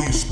police